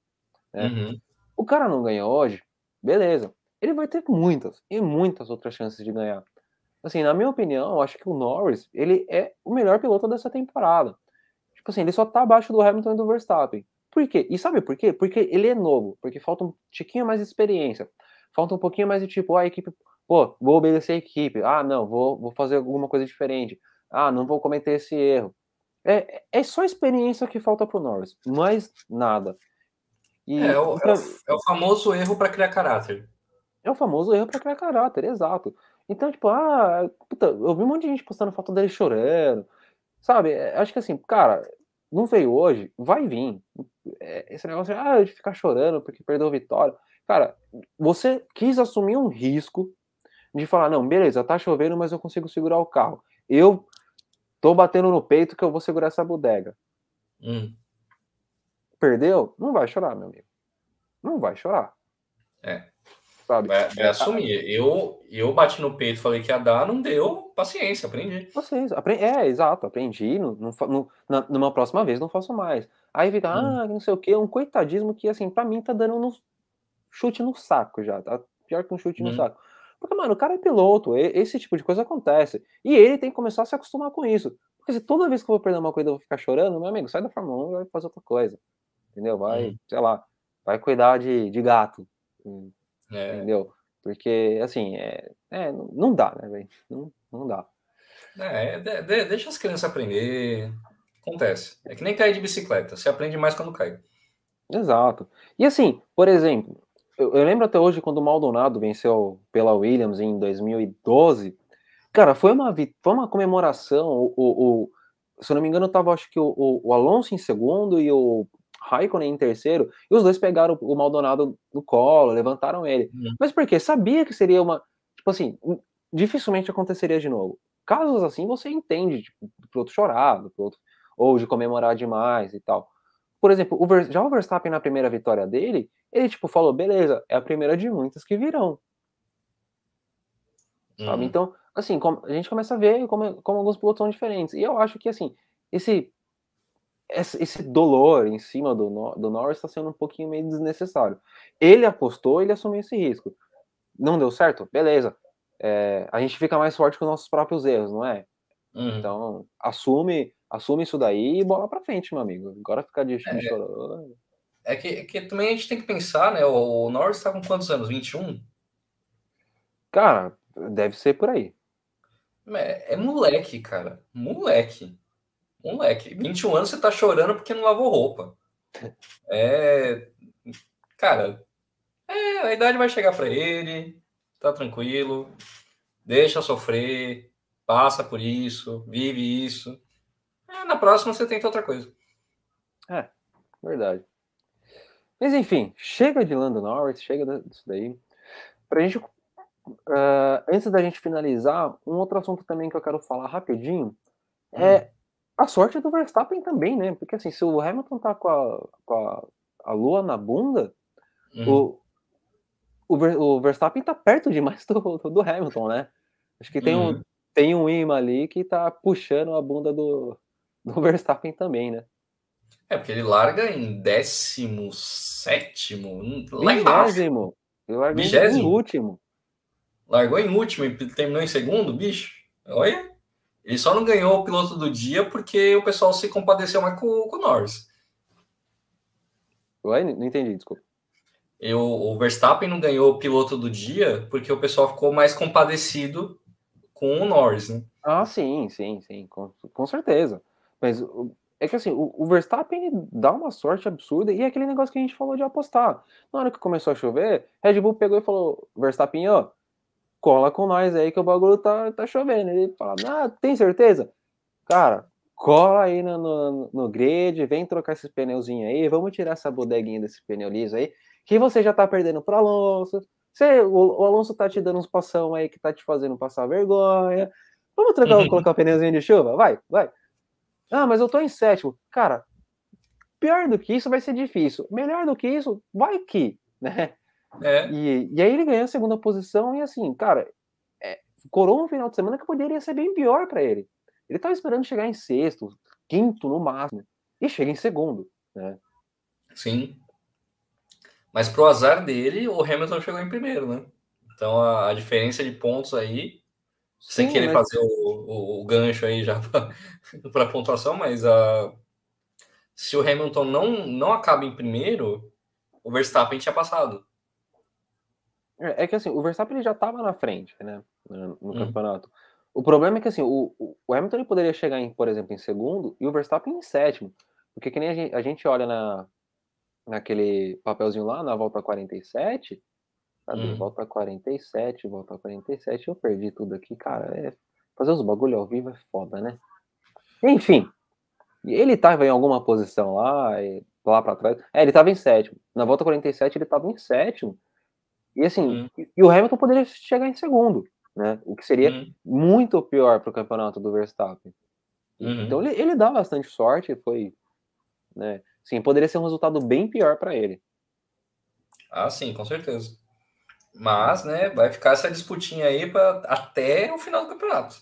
Né? Uhum. O cara não ganha hoje, beleza. Ele vai ter muitas e muitas outras chances de ganhar. Assim, na minha opinião, eu acho que o Norris, ele é o melhor piloto dessa temporada. Tipo assim, ele só tá abaixo do Hamilton e do Verstappen. Por quê? E sabe por quê? Porque ele é novo, porque falta um tiquinho mais de experiência. Falta um pouquinho mais de tipo, ah, a equipe Pô, vou obedecer a equipe. Ah, não, vou, vou fazer alguma coisa diferente. Ah, não vou cometer esse erro. É, é só experiência que falta pro Norris, mais nada. E, é, o, pra... é, o, famoso erro para criar caráter. É o famoso erro para criar caráter, exato. Então, tipo, ah, puta, eu vi um monte de gente postando foto dele chorando, sabe? É, acho que assim, cara, não veio hoje, vai vir. É, esse negócio ah, de ficar chorando porque perdeu a vitória. Cara, você quis assumir um risco de falar, não, beleza, tá chovendo, mas eu consigo segurar o carro. Eu tô batendo no peito que eu vou segurar essa bodega. Hum. Perdeu? Não vai chorar, meu amigo. Não vai chorar. É. Sabe? Vai, vai assumir. Eu, eu bati no peito, falei que ia dar, não deu, paciência, aprendi. Paciência, aprendi, é, exato, aprendi, não, não, não, numa próxima vez não faço mais. Aí fica, hum. ah, não sei o que, um coitadismo que, assim, para mim tá dando um chute no saco já, tá pior que um chute hum. no saco. Porque, mano, o cara é piloto, esse tipo de coisa acontece. E ele tem que começar a se acostumar com isso. Porque se toda vez que eu vou perder uma coisa eu vou ficar chorando, meu amigo, sai da Fórmula 1 e vai fazer outra coisa. Entendeu? Vai, hum. sei lá, vai cuidar de, de gato. É. Entendeu? Porque, assim, é, é não dá, né, velho? Não, não dá. É, de, de, deixa as crianças aprender. Acontece. É que nem cair de bicicleta. Você aprende mais quando cai. Exato. E assim, por exemplo, eu, eu, lembro até hoje quando o Maldonado venceu pela Williams em 2012. Cara, foi uma, foi uma comemoração. O, o, o se eu não me engano, tava acho que o, o, Alonso em segundo e o Raikkonen em terceiro. E os dois pegaram o Maldonado no colo, levantaram ele. Uhum. Mas por quê? Sabia que seria uma. Tipo assim, dificilmente aconteceria de novo. Casos assim você entende, tipo, pro outro chorar, pro outro, ou de comemorar demais e tal. Por exemplo, o Ver, já o Verstappen na primeira vitória dele, ele tipo falou, beleza, é a primeira de muitas que virão. Uhum. Então, assim, a gente começa a ver como, como alguns pilotos são diferentes. E eu acho que, assim, esse, esse dolor em cima do, do Norris está sendo um pouquinho meio desnecessário. Ele apostou, ele assumiu esse risco. Não deu certo? Beleza é, a gente fica mais forte com nossos próprios erros, não é? Uhum. Então, assume, assume isso daí e bola pra frente, meu amigo. Agora ficar de, é, chorando. É que, é que também a gente tem que pensar, né? O, o Norris tá com quantos anos? 21? Cara, deve ser por aí. É, é moleque, cara. Moleque. Moleque. 21 anos você tá chorando porque não lavou roupa. É. Cara, é, a idade vai chegar para ele tá tranquilo, deixa sofrer, passa por isso, vive isso. É, na próxima você tenta outra coisa. É, verdade. Mas enfim, chega de Lando Norris, chega disso daí. Pra gente. Uh, antes da gente finalizar, um outro assunto também que eu quero falar rapidinho é hum. A sorte do Verstappen também, né? Porque assim, se o Hamilton tá com a, com a, a lua na bunda, hum. o, o, Ver, o Verstappen tá perto demais do, do Hamilton, né? Acho que tem, um, uhum. tem um imã ali que tá puxando a bunda do, do <laughs> Verstappen também, né? É, porque ele larga em 17 vigésimo. Ele largou Vigésimo. em último. Largou em último e terminou em segundo, bicho. Olha. Ele só não ganhou o piloto do dia porque o pessoal se compadeceu mais com, com o Norris. Ué, não entendi, desculpa. Eu, o Verstappen não ganhou o piloto do dia porque o pessoal ficou mais compadecido com o Norris, né? Ah, sim, sim, sim, com, com certeza. Mas é que assim, o, o, Verstappen dá uma sorte absurda e é aquele negócio que a gente falou de apostar. Na hora que começou a chover, Red Bull pegou e falou: Verstappen, ó, cola com nós aí que o bagulho tá, tá chovendo. Ele fala: Ah, tem certeza? Cara, cola aí no, no, no grid, vem trocar esses pneuzinhos aí, vamos tirar essa bodeguinha desse pneu liso aí que você já tá perdendo pro Alonso. Você, o, o, Alonso tá te dando uns passão aí que tá te fazendo passar vergonha. Vamos trocar, uhum. colocar o pneuzinho de chuva? Vai, vai. Ah, mas eu tô em sétimo. Cara, pior do que isso vai ser difícil. Melhor do que isso, vai que, né? É. E, e aí ele ganhou a segunda posição e assim, cara, é, corou um final de semana que poderia ser bem pior para ele. Ele tava esperando chegar em sexto, quinto no máximo, e chega em segundo, né? Sim. Mas pro azar dele, o Hamilton chegou em primeiro, né? Então a, a diferença de pontos aí, Sim, sem querer mas... fazer o, o, o, gancho aí já <laughs> para pontuação, mas a, se o Hamilton não, não acaba em primeiro, o Verstappen tinha passado. É, é que assim, o Verstappen já estava na frente, né? No, no hum. campeonato. O problema é que assim, o, o Hamilton ele poderia chegar, em, por exemplo, em segundo e o Verstappen em sétimo. Porque que nem a gente, a gente olha na, naquele papelzinho lá, na volta 47. Sabe? Hum. Volta 47, volta 47. Eu perdi tudo aqui, cara. É... Fazer os bagulho ao vivo é foda, né? Enfim. Ele tava em alguma posição lá, lá para trás. É, ele tava em sétimo. Na volta 47, ele tava em sétimo. E assim, hum. e, o Hamilton poderia chegar em segundo, né? O que seria hum. muito pior para o campeonato do Verstappen. Uhum. Então ele, ele dá bastante sorte, foi, né? Sim, poderia ser um resultado bem pior para ele. Ah, sim, com certeza. Mas, né, vai ficar essa disputinha aí pra, até o final do campeonato.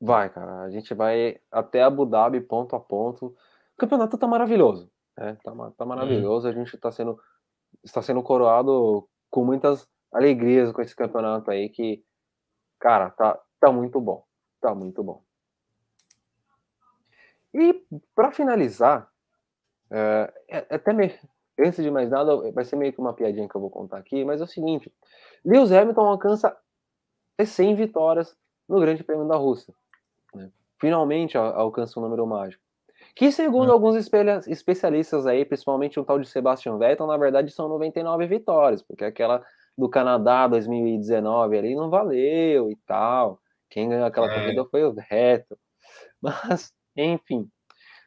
Vai, cara. A gente vai até Abu Dhabi, ponto a ponto. O campeonato tá maravilhoso. É, tá, tá maravilhoso. Hum. A gente está sendo, está sendo coroado com muitas alegrias com esse campeonato aí que, cara, tá, tá muito bom. Tá muito bom. E para finalizar, é, é, até meio, antes de mais nada, vai ser meio que uma piadinha que eu vou contar aqui, mas é o seguinte: Lewis Hamilton alcança 100 vitórias no Grande Prêmio da Rússia. Né? Finalmente alcança um número mágico. Que, segundo hum. alguns especialistas aí, principalmente o tal de Sebastian Vettel, na verdade são 99 vitórias, porque aquela do Canadá 2019 ali não valeu e tal. Quem ganhou aquela é. corrida foi o Vettel. <laughs> Mas, enfim,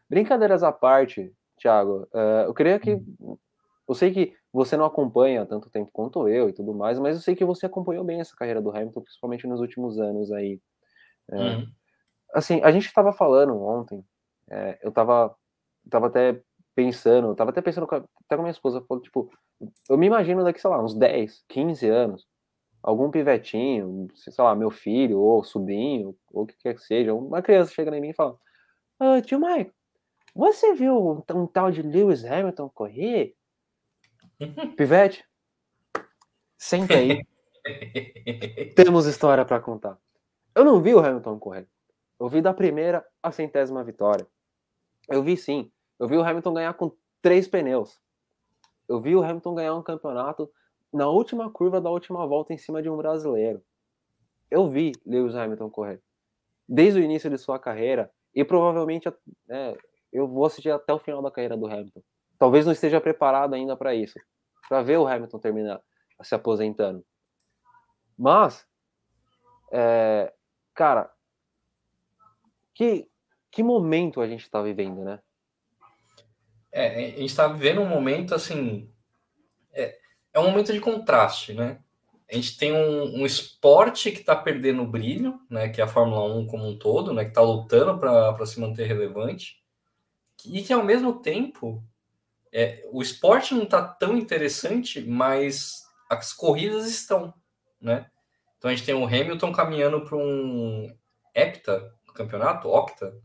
brincadeiras à parte, Thiago, uh, eu queria que. Hum. Eu sei que você não acompanha tanto tempo quanto eu e tudo mais, mas eu sei que você acompanhou bem essa carreira do Hamilton, principalmente nos últimos anos aí. É, uhum. Assim, a gente estava falando ontem, é, eu estava tava até pensando, tava até pensando com, até com minha esposa, falou, tipo, eu me imagino daqui, sei lá, uns 10, 15 anos, algum pivetinho, sei lá, meu filho, ou sobrinho, ou o que quer que seja, uma criança chega em mim e fala, ah, tio Michael, você viu um, um tal de Lewis Hamilton correr? <laughs> Pivete, senta aí. <laughs> Temos história para contar. Eu não vi o Hamilton correr. Eu vi da primeira à centésima vitória. Eu vi sim. Eu vi o Hamilton ganhar com três pneus. Eu vi o Hamilton ganhar um campeonato na última curva da última volta em cima de um brasileiro. Eu vi Lewis Hamilton correr. Desde o início de sua carreira e provavelmente é, eu vou assistir até o final da carreira do Hamilton. Talvez não esteja preparado ainda para isso, para ver o Hamilton terminar se aposentando. Mas, é, cara, que, que momento a gente está vivendo, né? É, a gente está vivendo um momento assim. É, é um momento de contraste, né? A gente tem um, um esporte que está perdendo brilho, né? Que é a Fórmula 1 como um todo, né? Que está lutando para se manter relevante. E que ao mesmo tempo é, o esporte não está tão interessante, mas as corridas estão, né? Então a gente tem o Hamilton caminhando para um hepta campeonato, octa,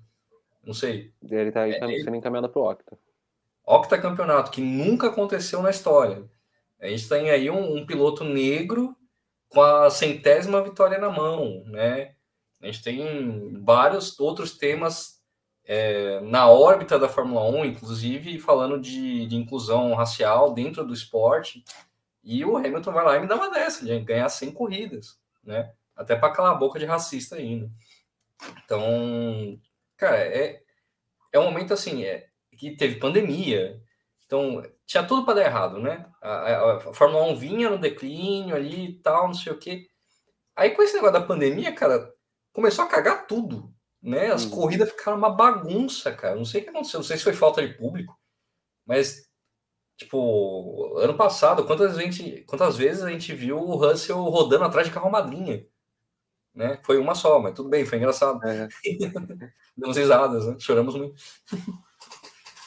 não sei. Ele está é, sendo encaminhado para o octa. Octa campeonato, que nunca aconteceu na história. A gente tem aí um, um piloto negro com a centésima vitória na mão, né? A gente tem vários outros temas é, na órbita da Fórmula 1, inclusive falando de, de, inclusão racial dentro do esporte. E o Hamilton vai lá e me dá uma dessa, de ganhar 100 corridas, né? Até para calar a boca de racista ainda. Então, cara, é, é um momento assim, é, que teve pandemia, então tinha tudo para dar errado, né? A, a, a, Fórmula 1 vinha no declínio ali e tal, não sei o quê. Aí com esse negócio da pandemia, cara, começou a cagar tudo, né? As hum. corridas ficaram uma bagunça, cara. Não sei o que aconteceu, não sei se foi falta de público, mas tipo, ano passado, quantas, gente, quantas vezes a gente viu o Russell rodando atrás de carro madrinha? Né? Foi uma só, mas tudo bem, foi engraçado. É. <laughs> Demos risadas, né? Choramos muito. <laughs>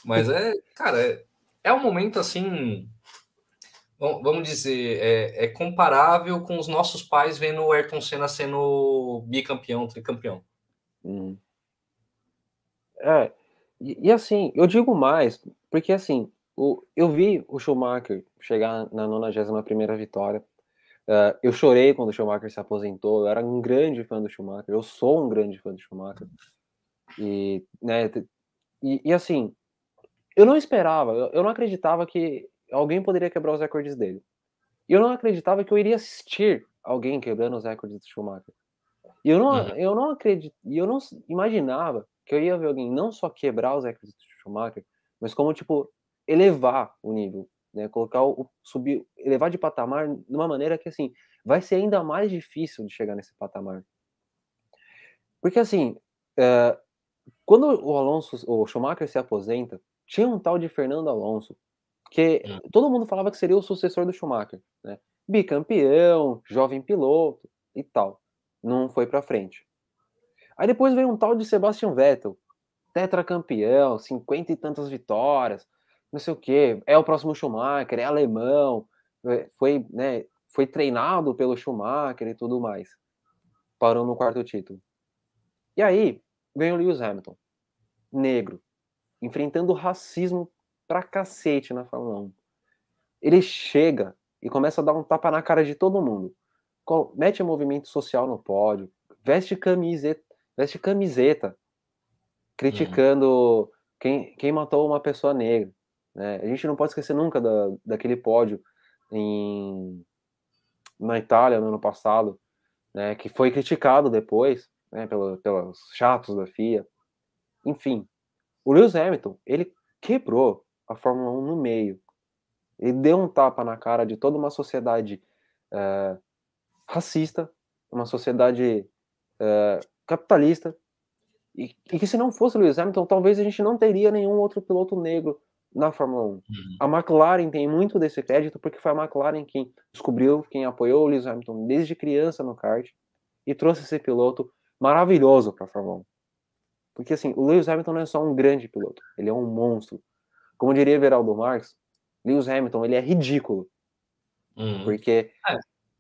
mas é, cara, é, é um momento assim, vamos dizer, é, é, comparável com os nossos pais vendo o Ayrton Senna sendo bicampeão, tricampeão. Hum. É, e, e, assim, eu digo mais, porque assim, o, eu vi o Schumacher chegar na 91 vitória. Uh, eu chorei quando o Schumacher se aposentou. Eu era um grande fã do Schumacher. Eu sou um grande fã do Schumacher. E, né, e, e assim, eu não esperava, eu, não acreditava que alguém poderia quebrar os recordes dele. E eu não acreditava que eu iria assistir alguém quebrando os recordes do Schumacher. E eu não, uhum. eu não acredito, eu não imaginava que eu ia ver alguém não só quebrar os recordes do Schumacher, mas como, tipo, elevar o nível, né? Colocar o, subir, elevar de patamar de uma maneira que, assim, vai ser ainda mais difícil de chegar nesse patamar. Porque, assim, é, quando o Alonso, o Schumacher se aposenta, tinha um tal de Fernando Alonso, que hum. todo mundo falava que seria o sucessor do Schumacher, né? Bicampeão, jovem piloto e tal não foi para frente. Aí depois veio um tal de Sebastian Vettel, tetracampeão, cinquenta e tantas vitórias, não sei o que, é o próximo Schumacher, é alemão, é, foi, né, foi treinado pelo Schumacher e tudo mais. Parou no quarto título. E aí, o Lewis Hamilton, negro, enfrentando racismo pra cacete na Fórmula 1. Ele chega e começa a dar um tapa na cara de todo mundo. Mete movimento social no pódio, veste camiseta, veste camiseta criticando uhum. quem, quem matou uma pessoa negra. Né? A gente não pode esquecer nunca da, daquele pódio em, na Itália no ano passado, né, que foi criticado depois né, pela, pelos chatos da FIA. Enfim, o Lewis Hamilton, ele quebrou a Fórmula 1 no meio. Ele deu um tapa na cara de toda uma sociedade uh, racista, uma sociedade uh, capitalista, e, e, que se não fosse o Lewis Hamilton, talvez a gente não teria nenhum outro piloto negro na Fórmula 1. Uhum. A McLaren tem muito desse crédito porque foi a McLaren quem descobriu, quem apoiou o Lewis Hamilton desde criança no kart e trouxe esse piloto maravilhoso para a Fórmula 1. Porque assim, o Lewis Hamilton não é só um grande piloto, ele é um monstro. Como diria Veraldo Marx, Lewis Hamilton ele é ridículo. Uhum. Porque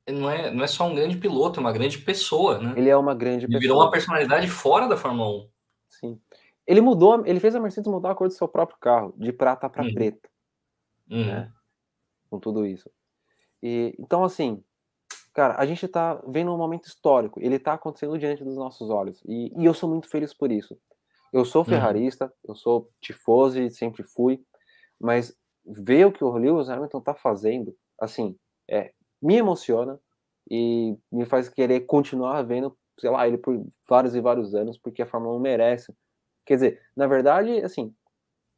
é, não é, não é só um grande piloto, é uma grande pessoa, né? Ele é uma grande ele pessoa. virou uma personalidade fora da Fórmula 1. Sim. Ele mudou, ele fez a Mercedes mudar a cor do seu próprio carro, de prata para uhum. preto. Uhum. Né? Com tudo isso. E, então, assim, cara, a gente tá vendo um momento histórico. Ele tá acontecendo diante dos nossos olhos. E, e eu sou muito feliz por isso. Eu sou uhum. ferrarista, uhum. eu sou tifosi, sempre fui. Mas ver o que o Lewis Hamilton tá fazendo, assim, é, me emociona e me faz querer continuar vendo, sei lá, ele por vários e vários anos, porque a Fórmula 1 merece Quer dizer, na verdade, assim,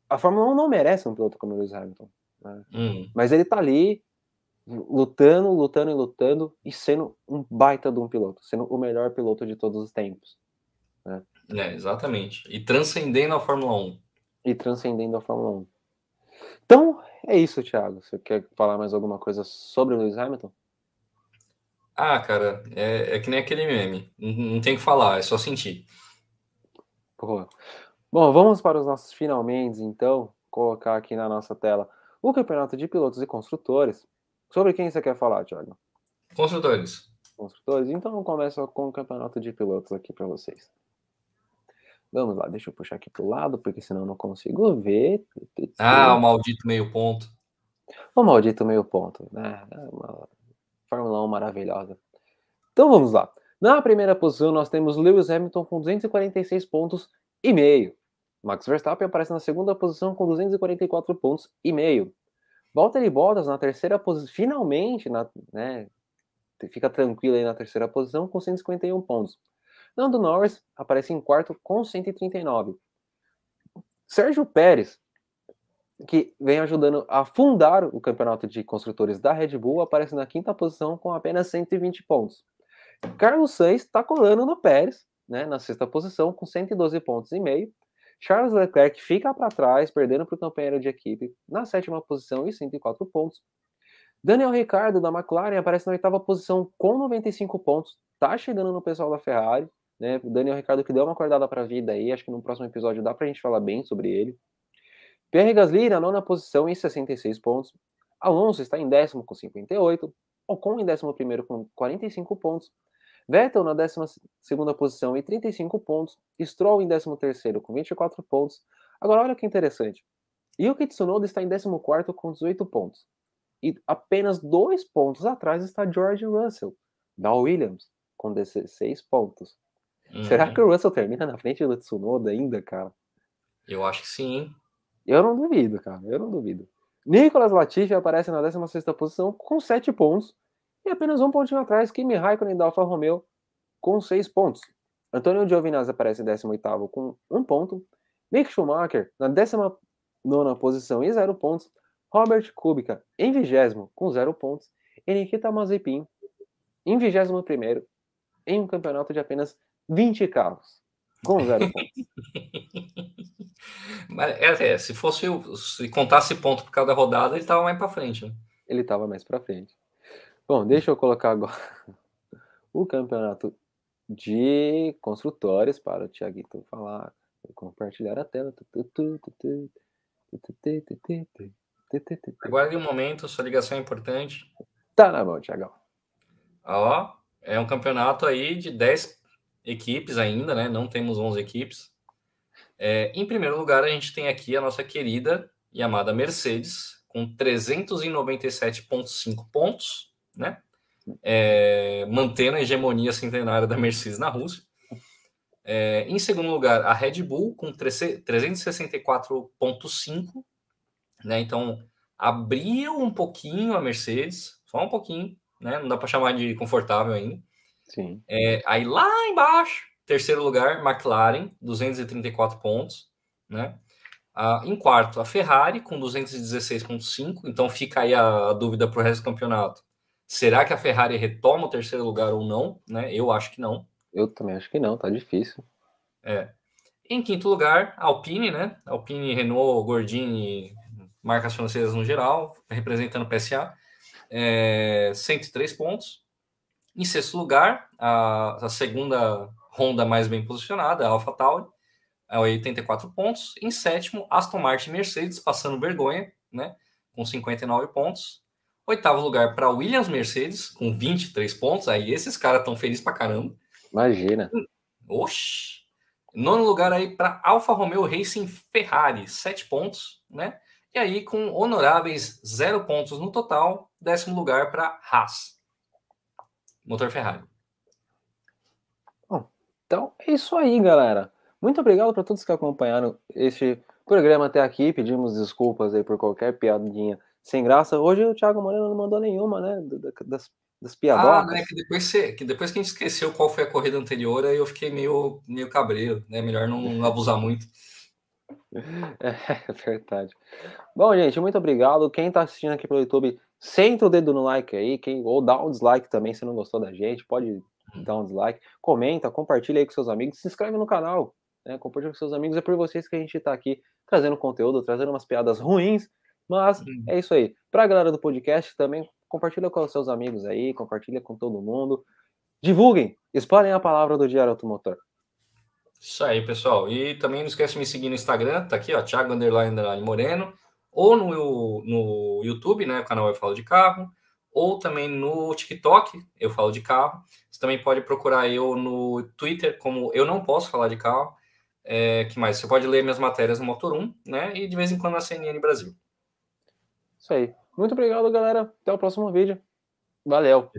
a Fórmula 1 não merece um piloto como o Lewis Hamilton. Né? Hum. Mas ele tá ali lutando, lutando e lutando e sendo um baita de um piloto, sendo o melhor piloto de todos os tempos. Né? É, exatamente. E transcendendo a Fórmula 1. E transcendendo a Fórmula 1. Então, é isso, Thiago. Você quer falar mais alguma coisa sobre o Lewis Hamilton? Ah, cara, é, é que nem aquele meme. Não, não tem o que falar, é só sentir. Boa. Bom, vamos para os nossos finalmente, então, colocar aqui na nossa tela o campeonato de pilotos e construtores. Sobre quem você quer falar, Thiago? Construtores. Construtores? Então, começa com o campeonato de pilotos aqui para vocês. Vamos lá, deixa eu puxar aqui para o lado, porque senão eu não consigo ver. Ah, o maldito meio ponto. O maldito meio ponto, né? É uma Fórmula 1 maravilhosa. Então vamos lá. Na primeira posição, nós temos Lewis Hamilton com 246 pontos e meio. Max Verstappen aparece na segunda posição com 244 pontos e meio. Valtteri Bottas na terceira posição, finalmente, na, né, fica tranquilo aí na terceira posição com 151 pontos. Nando Norris aparece em quarto com 139. Sérgio Pérez, que vem ajudando a fundar o campeonato de construtores da Red Bull, aparece na quinta posição com apenas 120 pontos. Carlos Sainz está colando no Pérez, né, na sexta posição, com 112 pontos e meio. Charles Leclerc fica para trás, perdendo para o companheiro de equipe na sétima posição e 104 pontos. Daniel Ricciardo da McLaren aparece na oitava posição com 95 pontos, tá chegando no pessoal da Ferrari, né? Daniel Ricciardo que deu uma acordada para a vida aí, acho que no próximo episódio dá para a gente falar bem sobre ele. Pierre Gasly na nona posição em 66 pontos. Alonso está em décimo com 58. Ocon em décimo primeiro com 45 pontos. Vettel na 12 posição e 35 pontos, Stroll em 13 com 24 pontos. Agora, olha que interessante. Yuki Tsunoda está em 14 com 18 pontos. E apenas dois pontos atrás está George Russell, da Williams, com 16 pontos. Uhum. Será que o Russell termina na frente do Tsunoda ainda, cara? Eu acho que sim. Eu não duvido, cara. Eu não duvido. Nicolas Latifi aparece na 16 posição com 7 pontos e apenas um pontinho atrás, Kimi Raikkonen da Alfa Romeo com 6 pontos. Antônio Giovinazzi aparece em 18º com 1 ponto. Mick Schumacher na 19 posição e 0 pontos. Robert Kubica em 20 com 0 pontos. E Nikita Mazepin em 21º em um campeonato de apenas 20 carros com 0 pontos. <laughs> Mas, é, é, se fosse se contasse ponto por cada rodada, ele estava mais para frente. Né? Ele estava mais para frente. Bom, deixa eu colocar agora o campeonato de construtores para o Tiaguito falar. Compartilhar a tela. Em um momento, sua ligação é importante. Tá na mão, Tiagão. Ó, é um campeonato aí de 10 equipes ainda, né? Não temos 11 equipes. É, em primeiro lugar, a gente tem aqui a nossa querida e amada Mercedes, com 397,5 pontos, né? É, mantendo a hegemonia centenária da Mercedes na Rússia. É, em segundo lugar, a Red Bull, com 364,5, né? Então, abriu um pouquinho a Mercedes, só um pouquinho, né? Não dá para chamar de confortável ainda. Sim. É, aí lá embaixo, terceiro lugar, McLaren, 234 pontos, né? Ah, em quarto, a Ferrari, com 216,5. Então fica aí a, a dúvida para o resto do campeonato. Será que a Ferrari retoma o terceiro lugar ou não? Né? Eu acho que não. Eu também acho que não, tá difícil. É. Em quinto lugar, Alpine, né? Alpine, Renault, Gordini, marcas francesas no geral, representando o PSA, é, 103 pontos. Em sexto lugar, a, a segunda Honda mais bem posicionada, a AlphaTauri, é 84 pontos. Em sétimo, Aston Martin Mercedes, passando vergonha, né? Com 59 pontos. Oitavo lugar para Williams Mercedes, com 23 pontos. Aí esses caras estão felizes pra caramba. Imagina. Oxi! Nono lugar aí para Alfa Romeo Racing Ferrari, 7 pontos, né? E aí, com honoráveis 0 pontos no total, décimo lugar para Haas, motor Ferrari. Bom, então é isso aí, galera. Muito obrigado para todos que acompanharam este programa até aqui. Pedimos desculpas aí por qualquer piadinha sem graça. Hoje o Thiago Moreno não mandou nenhuma, né? Das, das piadocas. Ah, né? Que depois, você, que depois que a gente esqueceu qual foi a corrida anterior, aí eu fiquei meio, meio cabreiro, né? Melhor não abusar muito. <laughs> É, é verdade. Bom, gente, muito obrigado. Quem está assistindo aqui pelo YouTube, senta o dedo no like aí, quem, ou dá um dislike também se não gostou da gente, pode uhum. dar um dislike. Comenta, compartilha aí com seus amigos, se inscreve no canal né? Compartilha com seus amigos. É por vocês que a gente está aqui trazendo conteúdo, trazendo umas piadas ruins, mas uhum. é isso aí. Para a galera do podcast também, compartilha com os seus amigos aí, compartilha com todo mundo. Divulguem, espalhem a palavra do Diário Automotor. Isso aí, pessoal. E também não esquece de me seguir no Instagram, tá aqui, ó, Thiago Underline, Moreno, ou no, no YouTube, né, o canal Eu Falo de Carro, ou também no TikTok, Eu Falo de Carro. Você também pode procurar eu no Twitter como Eu Não Posso Falar de Carro. É, que mais? Você pode ler minhas matérias no Motor 1, né? E de vez em quando na CNN Brasil. Isso aí. Muito obrigado, galera. Até o próximo vídeo. Valeu.